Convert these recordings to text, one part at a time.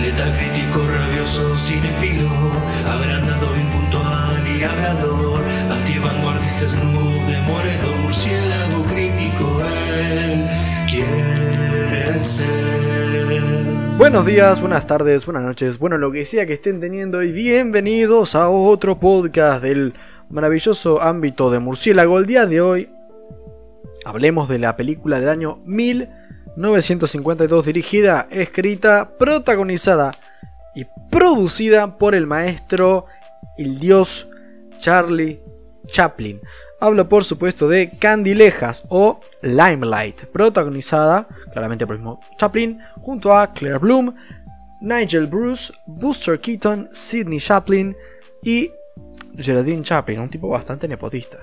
Letal crítico, rabioso, cinefilo, agrandado, impuntual y hablador, antivanguardista, snoop, demoledor, murciélago crítico, él quiere ser. Buenos días, buenas tardes, buenas noches, bueno, lo que sea que estén teniendo y bienvenidos a otro podcast del maravilloso ámbito de murciélago. El día de hoy hablemos de la película del año 1952 dirigida, escrita, protagonizada y producida por el maestro, el dios Charlie Chaplin. Hablo por supuesto de Candilejas o Limelight, protagonizada claramente por el mismo Chaplin, junto a Claire Bloom, Nigel Bruce, Buster Keaton, Sidney Chaplin y Geraldine Chaplin, un tipo bastante nepotista.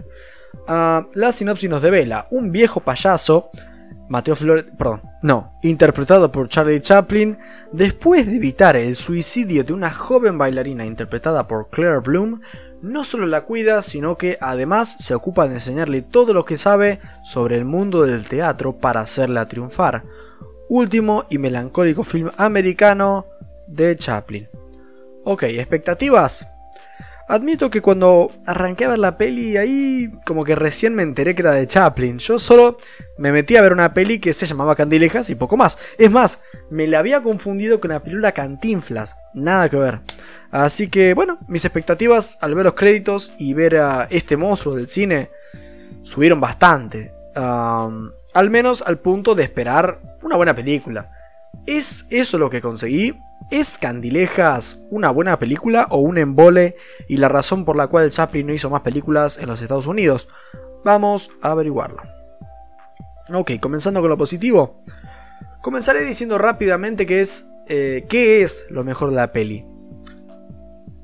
Ah, la sinopsis nos devela un viejo payaso, Mateo Flores, perdón, no, interpretado por Charlie Chaplin, después de evitar el suicidio de una joven bailarina interpretada por Claire Bloom, no solo la cuida, sino que además se ocupa de enseñarle todo lo que sabe sobre el mundo del teatro para hacerla triunfar. Último y melancólico film americano de Chaplin. Ok, expectativas. Admito que cuando arranqué a ver la peli ahí como que recién me enteré que era de Chaplin. Yo solo me metí a ver una peli que se llamaba Candilejas y poco más. Es más, me la había confundido con la película Cantinflas. Nada que ver. Así que bueno, mis expectativas al ver los créditos y ver a este monstruo del cine subieron bastante. Al menos al punto de esperar una buena película. ¿Es eso lo que conseguí? ¿Es Candilejas una buena película o un embole y la razón por la cual Chaplin no hizo más películas en los Estados Unidos? Vamos a averiguarlo. Ok, comenzando con lo positivo. Comenzaré diciendo rápidamente que es, eh, qué es lo mejor de la peli.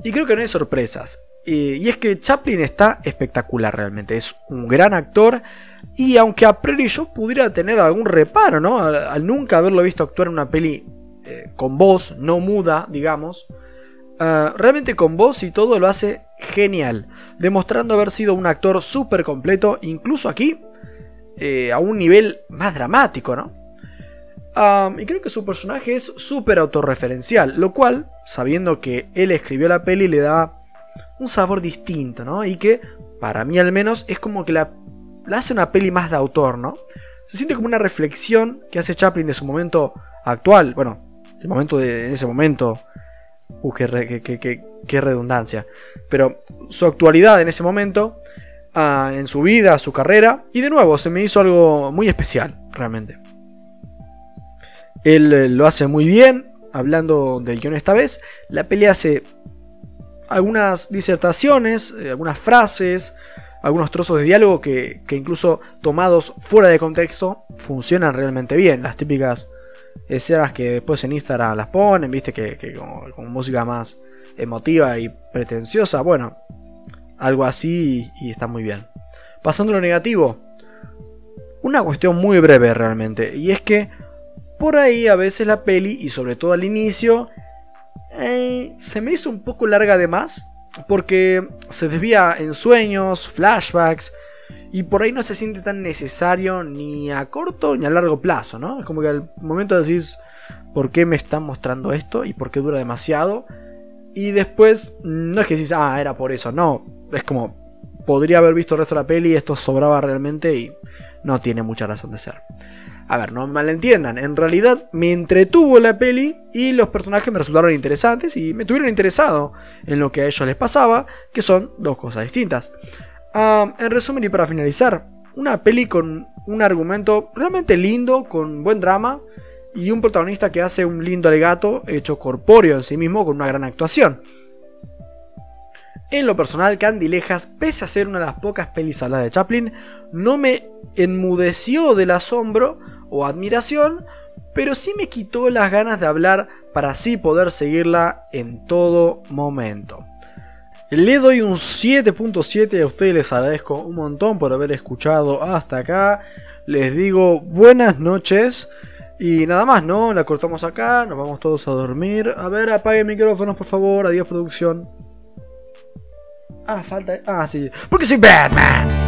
Y creo que no hay sorpresas. y es que Chaplin está espectacular realmente. Es un gran actor. Y aunque a priori yo pudiera tener algún reparo, ¿no? Al, nunca haberlo visto actuar en una peli eh, con voz, no muda, digamos. Uh, realmente con voz y todo lo hace genial. Demostrando haber sido un actor súper completo. Incluso aquí. Eh, a un nivel más dramático, ¿no? Y creo que su personaje es súper autorreferencial. Lo cual, sabiendo que él escribió la peli, le da un sabor distinto, ¿no? Y que, para mí al menos, es como que la, hace una peli más de autor, ¿no? Se siente como una reflexión que hace Chaplin de su momento actual, bueno, el momento de en ese momento, uh, qué, redundancia, pero su actualidad en ese momento, ah, en su vida, su carrera, y de nuevo se me hizo algo muy especial, realmente. Él eh, lo hace muy bien, hablando del guion esta vez, la peli hace algunas disertaciones, eh, algunas frases, algunos trozos de diálogo que, incluso tomados fuera de contexto funcionan realmente bien. Las típicas escenas que después en Instagram las ponen, viste que, con, música más emotiva y pretenciosa, bueno, algo así y, y está muy bien. Pasando a lo negativo, una cuestión muy breve realmente, y es que por ahí a veces la peli, y sobre todo al inicio, eh, se me hizo un poco larga de más. Porque se desvía en sueños, flashbacks. Y por ahí no se siente tan necesario ni a corto ni a largo plazo, ¿no? Es como que al momento decís, ¿por qué me están mostrando esto? ¿Y por qué dura demasiado? Y después, no es que decís, ah, era por eso, no. Es como, podría haber visto el resto de la peli esto sobraba realmente y no tiene mucha razón de ser. A ver, no malentiendan, en realidad me entretuvo la peli y los personajes me resultaron interesantes y me tuvieron interesado en lo que a ellos les pasaba, que son dos cosas distintas. En resumen y para finalizar, una peli con un argumento realmente lindo, con buen drama y un protagonista que hace un lindo alegato hecho corpóreo en sí mismo con una gran actuación. En lo personal, Candilejas, pese a ser una de las pocas pelis habladas de Chaplin, no me enmudeció del asombro o admiración, pero sí me quitó las ganas de hablar para así poder seguirla en todo momento. Le doy un 7.7 a ustedes, les agradezco un montón por haber escuchado hasta acá. Les digo buenas noches. Y nada más, ¿no? La cortamos acá, nos vamos todos a dormir. A ver, apaguen micrófonos, por favor. Adiós, producción. Ah, falta. Ah, sí. Porque soy Batman.